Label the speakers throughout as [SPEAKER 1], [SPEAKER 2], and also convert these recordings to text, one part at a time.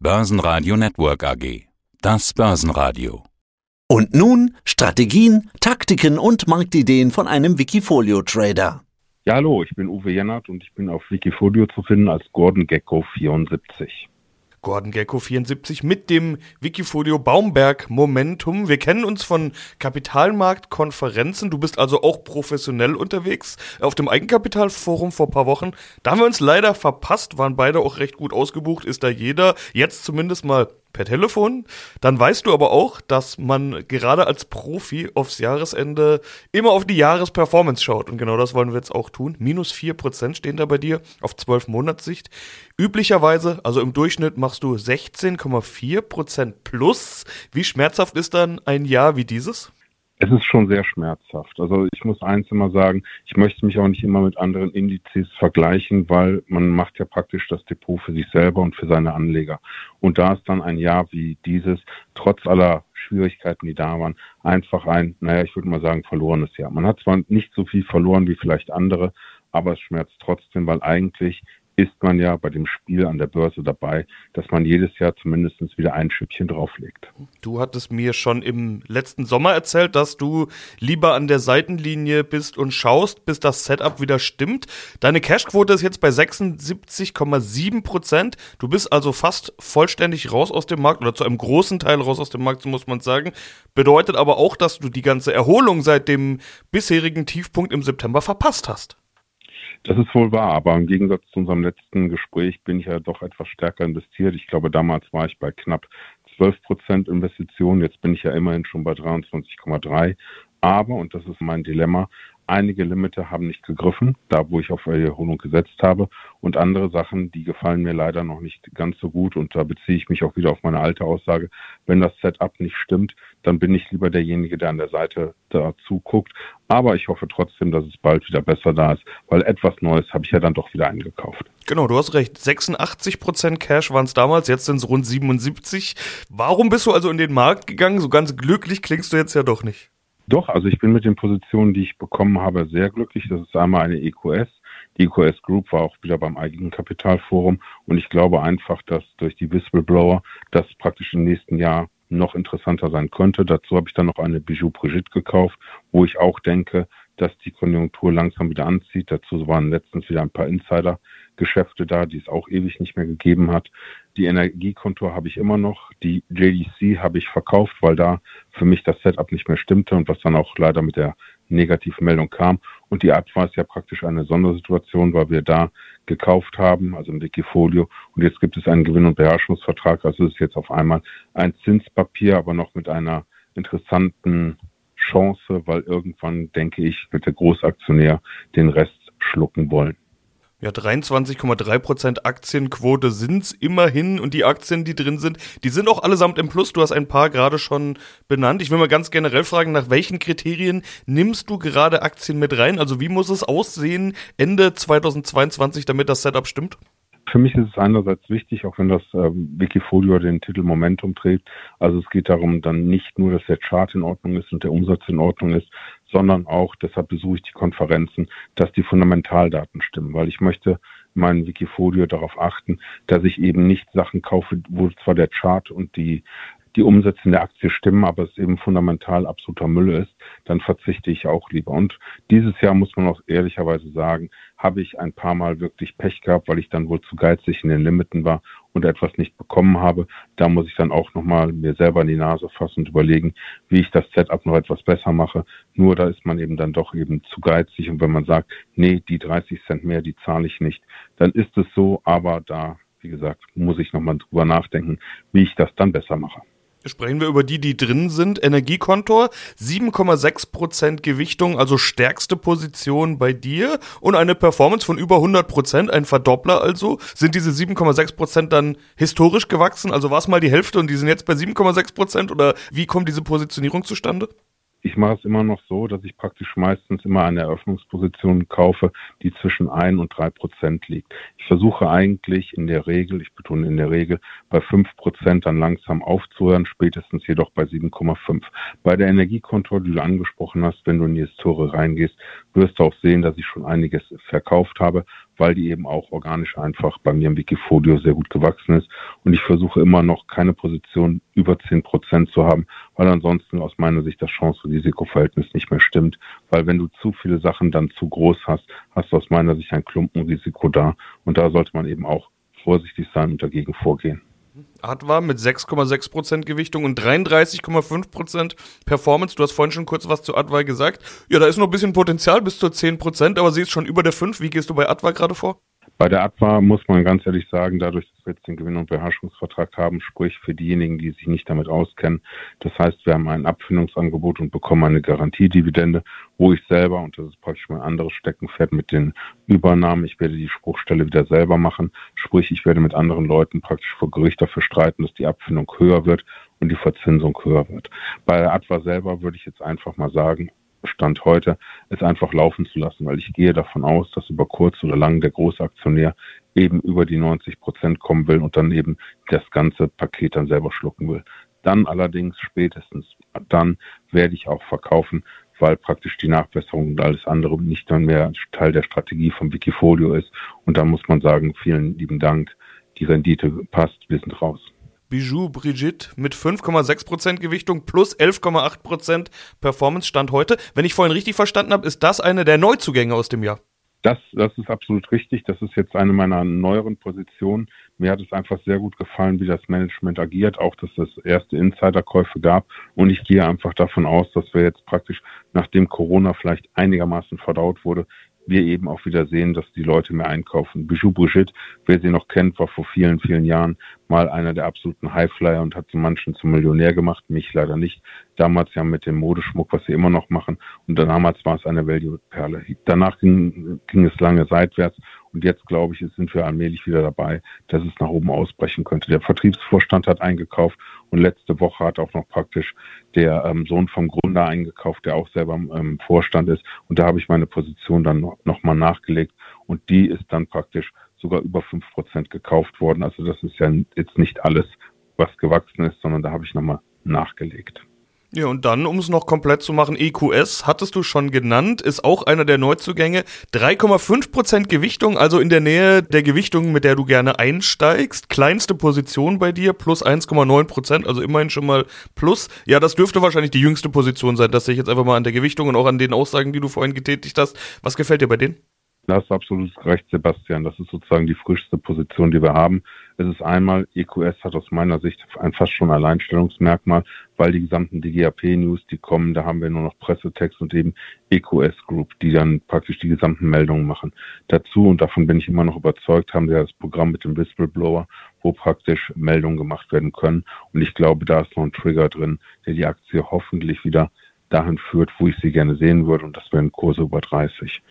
[SPEAKER 1] Börsenradio Network AG. Das Börsenradio.
[SPEAKER 2] Und nun Strategien, Taktiken und Marktideen von einem Wikifolio-Trader.
[SPEAKER 3] Ja, hallo, ich bin Uwe Jennert und ich bin auf Wikifolio zu finden als Gordon Gecko 74.
[SPEAKER 4] Gordon Gecko 74 mit dem Wikifolio Baumberg Momentum. Wir kennen uns von Kapitalmarktkonferenzen. Du bist also auch professionell unterwegs auf dem Eigenkapitalforum vor paar Wochen. Da haben wir uns leider verpasst, waren beide auch recht gut ausgebucht, ist da jeder jetzt zumindest mal per Telefon. Dann weißt du aber auch, dass man gerade als Profi aufs Jahresende immer auf die Jahresperformance schaut. Und genau das wollen wir jetzt auch tun. Minus 4% stehen da bei dir auf 12 Monatssicht. Üblicherweise, also im Durchschnitt machst du 16,4% plus. Wie schmerzhaft ist dann ein Jahr wie dieses?
[SPEAKER 3] Es ist schon sehr schmerzhaft. Also ich muss eins immer sagen, ich möchte mich auch nicht immer mit anderen Indizes vergleichen, weil man macht ja praktisch das Depot für sich selber und für seine Anleger. Und da ist dann ein Jahr wie dieses, trotz aller Schwierigkeiten, die da waren, einfach ein, naja, ich würde mal sagen, verlorenes Jahr. Man hat zwar nicht so viel verloren wie vielleicht andere, aber es schmerzt trotzdem, weil eigentlich ist man ja bei dem Spiel an der Börse dabei, dass man jedes Jahr zumindest wieder ein Schüppchen drauflegt.
[SPEAKER 4] Du hattest mir schon im letzten Sommer erzählt, dass du lieber an der Seitenlinie bist und schaust, bis das Setup wieder stimmt. Deine Cashquote ist jetzt bei 76,7 Prozent. Du bist also fast vollständig raus aus dem Markt oder zu einem großen Teil raus aus dem Markt, so muss man sagen. Bedeutet aber auch, dass du die ganze Erholung seit dem bisherigen Tiefpunkt im September verpasst hast.
[SPEAKER 3] Das ist wohl wahr, aber im Gegensatz zu unserem letzten Gespräch bin ich ja doch etwas stärker investiert. Ich glaube, damals war ich bei knapp 12 Prozent Investitionen. Jetzt bin ich ja immerhin schon bei 23,3. Aber, und das ist mein Dilemma, Einige Limite haben nicht gegriffen, da wo ich auf Erholung gesetzt habe. Und andere Sachen, die gefallen mir leider noch nicht ganz so gut. Und da beziehe ich mich auch wieder auf meine alte Aussage. Wenn das Setup nicht stimmt, dann bin ich lieber derjenige, der an der Seite dazu guckt. Aber ich hoffe trotzdem, dass es bald wieder besser da ist, weil etwas Neues habe ich ja dann doch wieder eingekauft.
[SPEAKER 4] Genau, du hast recht. 86% Cash waren es damals, jetzt sind es rund 77. Warum bist du also in den Markt gegangen? So ganz glücklich klingst du jetzt ja doch nicht.
[SPEAKER 3] Doch, also ich bin mit den Positionen, die ich bekommen habe, sehr glücklich. Das ist einmal eine EQS. Die EQS Group war auch wieder beim Eigenkapitalforum und ich glaube einfach, dass durch die Whistleblower das praktisch im nächsten Jahr noch interessanter sein könnte. Dazu habe ich dann noch eine Bijou Brigitte gekauft, wo ich auch denke, dass die Konjunktur langsam wieder anzieht. Dazu waren letztens wieder ein paar Insider-Geschäfte da, die es auch ewig nicht mehr gegeben hat. Die Energiekontur habe ich immer noch. Die JDC habe ich verkauft, weil da für mich das Setup nicht mehr stimmte und was dann auch leider mit der Negativmeldung kam. Und die Adva ist ja praktisch eine Sondersituation, weil wir da gekauft haben, also im Wikifolio. Und jetzt gibt es einen Gewinn- und Beherrschungsvertrag. Also es ist jetzt auf einmal ein Zinspapier, aber noch mit einer interessanten Chance, weil irgendwann, denke ich, wird der Großaktionär den Rest schlucken wollen.
[SPEAKER 4] Ja, 23,3% Aktienquote sind's immerhin und die Aktien, die drin sind, die sind auch allesamt im Plus. Du hast ein paar gerade schon benannt. Ich will mal ganz generell fragen, nach welchen Kriterien nimmst du gerade Aktien mit rein? Also wie muss es aussehen Ende 2022, damit das Setup stimmt?
[SPEAKER 3] Für mich ist es einerseits wichtig, auch wenn das äh, Wikifolio den Titel Momentum trägt. Also es geht darum dann nicht nur, dass der Chart in Ordnung ist und der Umsatz in Ordnung ist, sondern auch, deshalb besuche ich die Konferenzen, dass die Fundamentaldaten stimmen, weil ich möchte in meinem Wikifolio darauf achten, dass ich eben nicht Sachen kaufe, wo zwar der Chart und die die Umsätze der Aktie stimmen, aber es eben fundamental absoluter Müll ist, dann verzichte ich auch lieber. Und dieses Jahr muss man auch ehrlicherweise sagen, habe ich ein paar Mal wirklich Pech gehabt, weil ich dann wohl zu geizig in den Limiten war und etwas nicht bekommen habe. Da muss ich dann auch nochmal mir selber in die Nase fassen und überlegen, wie ich das Setup noch etwas besser mache. Nur da ist man eben dann doch eben zu geizig. Und wenn man sagt, nee, die 30 Cent mehr, die zahle ich nicht, dann ist es so, aber da wie gesagt, muss ich nochmal drüber nachdenken, wie ich das dann besser mache.
[SPEAKER 4] Sprechen wir über die, die drin sind. Energiekontor, 7,6% Gewichtung, also stärkste Position bei dir und eine Performance von über 100%, ein Verdoppler also. Sind diese 7,6% dann historisch gewachsen? Also war es mal die Hälfte und die sind jetzt bei 7,6% oder wie kommt diese Positionierung zustande?
[SPEAKER 3] Ich mache es immer noch so, dass ich praktisch meistens immer eine Eröffnungsposition kaufe, die zwischen ein und drei Prozent liegt. Ich versuche eigentlich in der Regel, ich betone in der Regel, bei fünf Prozent dann langsam aufzuhören, spätestens jedoch bei 7,5. Bei der Energiekontrolle, die du angesprochen hast, wenn du in die Historie reingehst, wirst du auch sehen, dass ich schon einiges verkauft habe, weil die eben auch organisch einfach bei mir im Wikifolio sehr gut gewachsen ist. Und ich versuche immer noch keine Position über zehn Prozent zu haben, weil ansonsten aus meiner Sicht das Chance-Risiko-Verhältnis nicht mehr stimmt. Weil wenn du zu viele Sachen dann zu groß hast, hast du aus meiner Sicht ein Klumpenrisiko da. Und da sollte man eben auch vorsichtig sein und dagegen vorgehen.
[SPEAKER 4] Adva mit 6,6% Gewichtung und 33,5% Performance. Du hast vorhin schon kurz was zu Adva gesagt. Ja, da ist noch ein bisschen Potenzial bis zu 10%, aber sie ist schon über der 5. Wie gehst du bei Adva gerade vor?
[SPEAKER 3] Bei der Adva muss man ganz ehrlich sagen, dadurch, dass wir jetzt den Gewinn- und Beherrschungsvertrag haben, sprich für diejenigen, die sich nicht damit auskennen. Das heißt, wir haben ein Abfindungsangebot und bekommen eine Garantiedividende, wo ich selber, und das ist praktisch mein anderes Steckenpferd mit den Übernahmen, ich werde die Spruchstelle wieder selber machen. Sprich, ich werde mit anderen Leuten praktisch vor Gericht dafür streiten, dass die Abfindung höher wird und die Verzinsung höher wird. Bei der Adva selber würde ich jetzt einfach mal sagen, Stand heute, es einfach laufen zu lassen, weil ich gehe davon aus, dass über kurz oder lang der große Aktionär eben über die 90 Prozent kommen will und dann eben das ganze Paket dann selber schlucken will. Dann allerdings spätestens, dann werde ich auch verkaufen, weil praktisch die Nachbesserung und alles andere nicht dann mehr Teil der Strategie vom Wikifolio ist. Und da muss man sagen, vielen lieben Dank, die Rendite passt, wir sind raus.
[SPEAKER 4] Bijou Brigitte mit 5,6% Gewichtung plus 11,8% Performance Stand heute. Wenn ich vorhin richtig verstanden habe, ist das eine der Neuzugänge aus dem Jahr.
[SPEAKER 3] Das, das ist absolut richtig. Das ist jetzt eine meiner neueren Positionen. Mir hat es einfach sehr gut gefallen, wie das Management agiert, auch dass es erste Insiderkäufe gab. Und ich gehe einfach davon aus, dass wir jetzt praktisch, nachdem Corona vielleicht einigermaßen verdaut wurde, wir eben auch wieder sehen, dass die Leute mehr einkaufen. Bijou Brigitte, wer sie noch kennt, war vor vielen, vielen Jahren mal einer der absoluten Highflyer und hat so manchen zum Millionär gemacht, mich leider nicht. Damals ja mit dem Modeschmuck, was sie immer noch machen. Und damals war es eine Value-Perle. Danach ging, ging es lange seitwärts und jetzt, glaube ich, sind wir allmählich wieder dabei, dass es nach oben ausbrechen könnte. Der Vertriebsvorstand hat eingekauft und letzte Woche hat auch noch praktisch der ähm, Sohn vom Gründer eingekauft, der auch selber im ähm, Vorstand ist. Und da habe ich meine Position dann noch, noch mal nachgelegt und die ist dann praktisch sogar über fünf Prozent gekauft worden. Also das ist ja jetzt nicht alles, was gewachsen ist, sondern da habe ich nochmal nachgelegt.
[SPEAKER 4] Ja, und dann, um es noch komplett zu machen, EQS hattest du schon genannt, ist auch einer der Neuzugänge. 3,5% Gewichtung, also in der Nähe der Gewichtung, mit der du gerne einsteigst. Kleinste Position bei dir, plus 1,9%, also immerhin schon mal plus. Ja, das dürfte wahrscheinlich die jüngste Position sein. Das sehe ich jetzt einfach mal an der Gewichtung und auch an den Aussagen, die du vorhin getätigt hast. Was gefällt dir bei denen?
[SPEAKER 3] Da hast du absolut recht, Sebastian. Das ist sozusagen die frischste Position, die wir haben. Es ist einmal, EQS hat aus meiner Sicht ein fast schon Alleinstellungsmerkmal, weil die gesamten DGAP-News, die kommen, da haben wir nur noch Pressetext und eben EQS Group, die dann praktisch die gesamten Meldungen machen. Dazu, und davon bin ich immer noch überzeugt, haben wir das Programm mit dem Whistleblower, wo praktisch Meldungen gemacht werden können. Und ich glaube, da ist noch ein Trigger drin, der die Aktie hoffentlich wieder dahin führt, wo ich sie gerne sehen würde, und das wären Kurse über 30.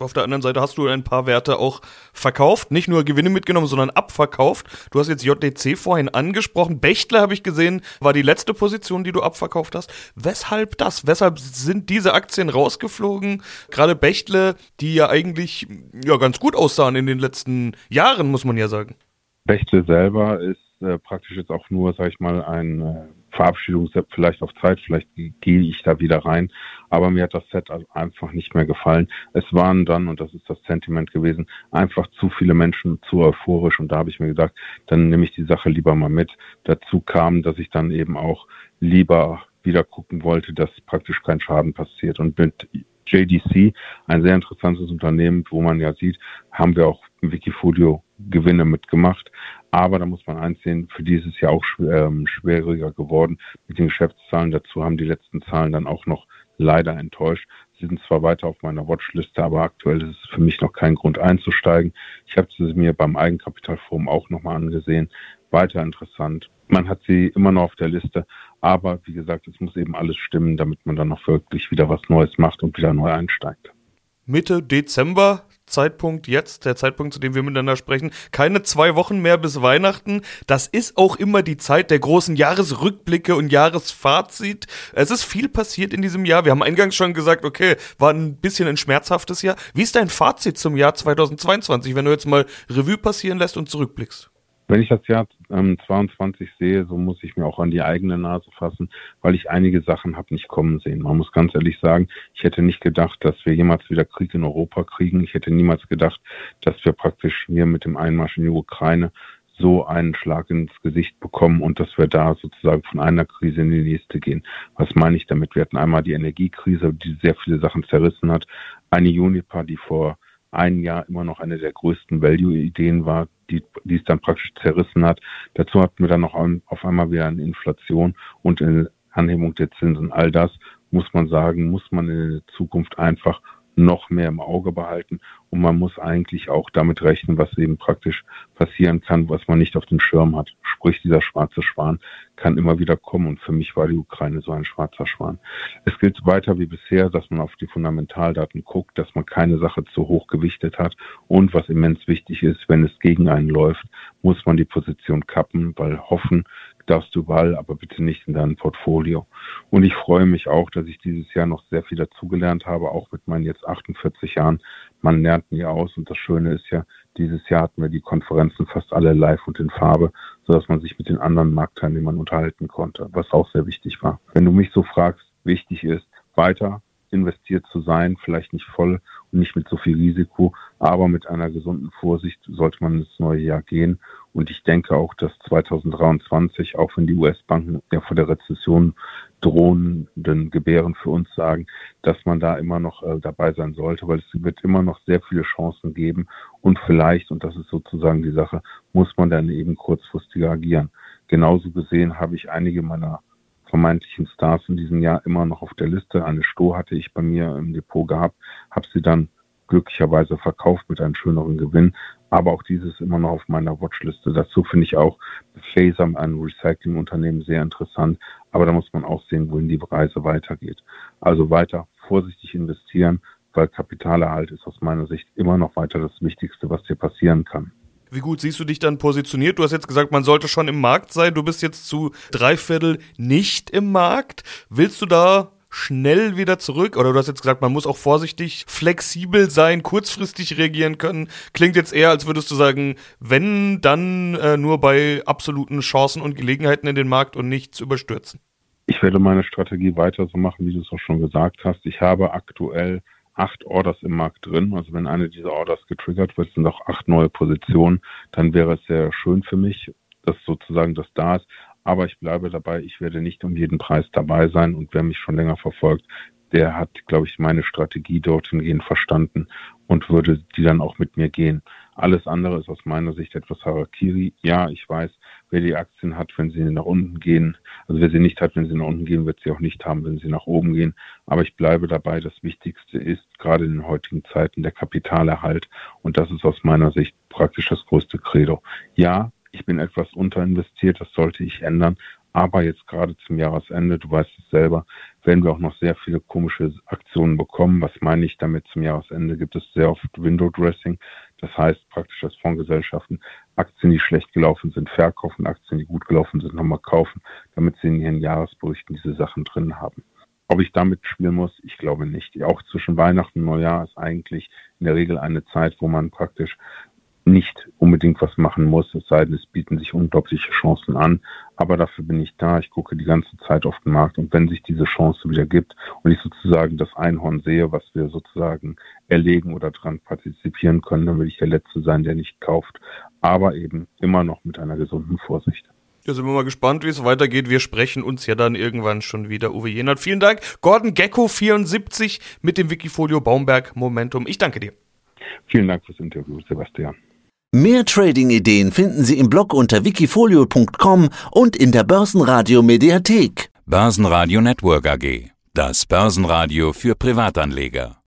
[SPEAKER 4] Auf der anderen Seite hast du ein paar Werte auch verkauft, nicht nur Gewinne mitgenommen, sondern abverkauft. Du hast jetzt JDC vorhin angesprochen. Bechtle habe ich gesehen, war die letzte Position, die du abverkauft hast. Weshalb das? Weshalb sind diese Aktien rausgeflogen? Gerade Bechtle, die ja eigentlich ja ganz gut aussahen in den letzten Jahren, muss man ja sagen.
[SPEAKER 3] Bechtle selber ist äh, praktisch jetzt auch nur, sag ich mal, ein äh, Verabschiedung vielleicht auf Zeit, vielleicht gehe ich da wieder rein. Aber mir hat das Set einfach nicht mehr gefallen. Es waren dann, und das ist das Sentiment gewesen, einfach zu viele Menschen zu euphorisch. Und da habe ich mir gedacht, dann nehme ich die Sache lieber mal mit. Dazu kam, dass ich dann eben auch lieber wieder gucken wollte, dass praktisch kein Schaden passiert. Und mit JDC, ein sehr interessantes Unternehmen, wo man ja sieht, haben wir auch Wikifolio Gewinne mitgemacht. Aber da muss man eins sehen, für dieses Jahr auch ähm, schwieriger geworden mit den Geschäftszahlen. Dazu haben die letzten Zahlen dann auch noch leider enttäuscht. Sie sind zwar weiter auf meiner Watchliste, aber aktuell ist es für mich noch kein Grund einzusteigen. Ich habe sie mir beim Eigenkapitalforum auch nochmal angesehen. Weiter interessant. Man hat sie immer noch auf der Liste, aber wie gesagt, es muss eben alles stimmen, damit man dann noch wirklich wieder was Neues macht und wieder neu einsteigt.
[SPEAKER 4] Mitte Dezember Zeitpunkt jetzt, der Zeitpunkt, zu dem wir miteinander sprechen. Keine zwei Wochen mehr bis Weihnachten. Das ist auch immer die Zeit der großen Jahresrückblicke und Jahresfazit. Es ist viel passiert in diesem Jahr. Wir haben eingangs schon gesagt, okay, war ein bisschen ein schmerzhaftes Jahr. Wie ist dein Fazit zum Jahr 2022, wenn du jetzt mal Revue passieren lässt und zurückblickst?
[SPEAKER 3] Wenn ich das Jahr ähm, 22 sehe, so muss ich mir auch an die eigene Nase fassen, weil ich einige Sachen habe nicht kommen sehen. Man muss ganz ehrlich sagen, ich hätte nicht gedacht, dass wir jemals wieder Krieg in Europa kriegen. Ich hätte niemals gedacht, dass wir praktisch hier mit dem Einmarsch in die Ukraine so einen Schlag ins Gesicht bekommen und dass wir da sozusagen von einer Krise in die nächste gehen. Was meine ich damit? Wir hatten einmal die Energiekrise, die sehr viele Sachen zerrissen hat. Eine Unipa, die vor einem Jahr immer noch eine der größten Value-Ideen war, die, die es dann praktisch zerrissen hat. Dazu hatten wir dann noch auf einmal wieder eine Inflation und eine Anhebung der Zinsen. All das muss man sagen, muss man in der Zukunft einfach noch mehr im Auge behalten. Und man muss eigentlich auch damit rechnen, was eben praktisch passieren kann, was man nicht auf dem Schirm hat. Sprich, dieser schwarze Schwan kann immer wieder kommen. Und für mich war die Ukraine so ein schwarzer Schwan. Es gilt weiter wie bisher, dass man auf die Fundamentaldaten guckt, dass man keine Sache zu hoch gewichtet hat. Und was immens wichtig ist, wenn es gegen einen läuft, muss man die Position kappen, weil hoffen darfst du überall, aber bitte nicht in deinem Portfolio. Und ich freue mich auch, dass ich dieses Jahr noch sehr viel dazugelernt habe, auch mit meinen jetzt 48 Jahren. Man lernt nie aus und das Schöne ist ja, dieses Jahr hatten wir die Konferenzen fast alle live und in Farbe, sodass man sich mit den anderen Marktteilnehmern unterhalten konnte, was auch sehr wichtig war. Wenn du mich so fragst, wichtig ist, weiter investiert zu sein, vielleicht nicht voll nicht mit so viel Risiko, aber mit einer gesunden Vorsicht sollte man ins neue Jahr gehen. Und ich denke auch, dass 2023, auch wenn die US-Banken ja vor der Rezession drohenden Gebären für uns sagen, dass man da immer noch äh, dabei sein sollte, weil es wird immer noch sehr viele Chancen geben. Und vielleicht, und das ist sozusagen die Sache, muss man dann eben kurzfristiger agieren. Genauso gesehen habe ich einige meiner vermeintlichen Stars in diesem Jahr immer noch auf der Liste. Eine Sto hatte ich bei mir im Depot gehabt, habe sie dann glücklicherweise verkauft mit einem schöneren Gewinn. Aber auch dieses immer noch auf meiner Watchliste. Dazu finde ich auch Phaser, ein Recyclingunternehmen, sehr interessant. Aber da muss man auch sehen, wohin die Reise weitergeht. Also weiter vorsichtig investieren, weil Kapitalerhalt ist aus meiner Sicht immer noch weiter das Wichtigste, was dir passieren kann.
[SPEAKER 4] Wie gut siehst du dich dann positioniert? Du hast jetzt gesagt, man sollte schon im Markt sein. Du bist jetzt zu drei Viertel nicht im Markt. Willst du da schnell wieder zurück? Oder du hast jetzt gesagt, man muss auch vorsichtig, flexibel sein, kurzfristig reagieren können. Klingt jetzt eher, als würdest du sagen, wenn, dann äh, nur bei absoluten Chancen und Gelegenheiten in den Markt und nichts überstürzen.
[SPEAKER 3] Ich werde meine Strategie weiter so machen, wie du es auch schon gesagt hast. Ich habe aktuell acht Orders im Markt drin. Also wenn eine dieser Orders getriggert wird, sind auch acht neue Positionen. Dann wäre es sehr schön für mich, dass sozusagen das da ist. Aber ich bleibe dabei, ich werde nicht um jeden Preis dabei sein. Und wer mich schon länger verfolgt, der hat, glaube ich, meine Strategie dorthin gehen verstanden und würde die dann auch mit mir gehen. Alles andere ist aus meiner Sicht etwas Harakiri. Ja, ich weiß, wer die Aktien hat, wenn sie nach unten gehen, also wer sie nicht hat, wenn sie nach unten gehen, wird sie auch nicht haben, wenn sie nach oben gehen. Aber ich bleibe dabei, das Wichtigste ist gerade in den heutigen Zeiten der Kapitalerhalt. Und das ist aus meiner Sicht praktisch das größte Credo. Ja, ich bin etwas unterinvestiert, das sollte ich ändern. Aber jetzt gerade zum Jahresende, du weißt es selber, werden wir auch noch sehr viele komische Aktionen bekommen. Was meine ich damit zum Jahresende? Gibt es sehr oft Window Dressing. Das heißt praktisch, dass Fondsgesellschaften Aktien, die schlecht gelaufen sind, verkaufen, Aktien, die gut gelaufen sind, nochmal kaufen, damit sie in ihren Jahresberichten diese Sachen drin haben. Ob ich damit spielen muss, ich glaube nicht. Auch zwischen Weihnachten und Neujahr ist eigentlich in der Regel eine Zeit, wo man praktisch nicht unbedingt was machen muss, es sei denn, es bieten sich unglaubliche Chancen an. Aber dafür bin ich da. Ich gucke die ganze Zeit auf den Markt und wenn sich diese Chance wieder gibt und ich sozusagen das Einhorn sehe, was wir sozusagen erlegen oder dran partizipieren können, dann will ich der Letzte sein, der nicht kauft. Aber eben immer noch mit einer gesunden Vorsicht.
[SPEAKER 4] Ja, sind wir mal gespannt, wie es weitergeht. Wir sprechen uns ja dann irgendwann schon wieder. Uwe Jenert, vielen Dank. Gordon Gecko 74 mit dem Wikifolio Baumberg Momentum. Ich danke dir.
[SPEAKER 3] Vielen Dank fürs Interview, Sebastian.
[SPEAKER 2] Mehr Trading-Ideen finden Sie im Blog unter wikifolio.com und in der Börsenradio Mediathek.
[SPEAKER 1] Börsenradio Network AG. Das Börsenradio für Privatanleger.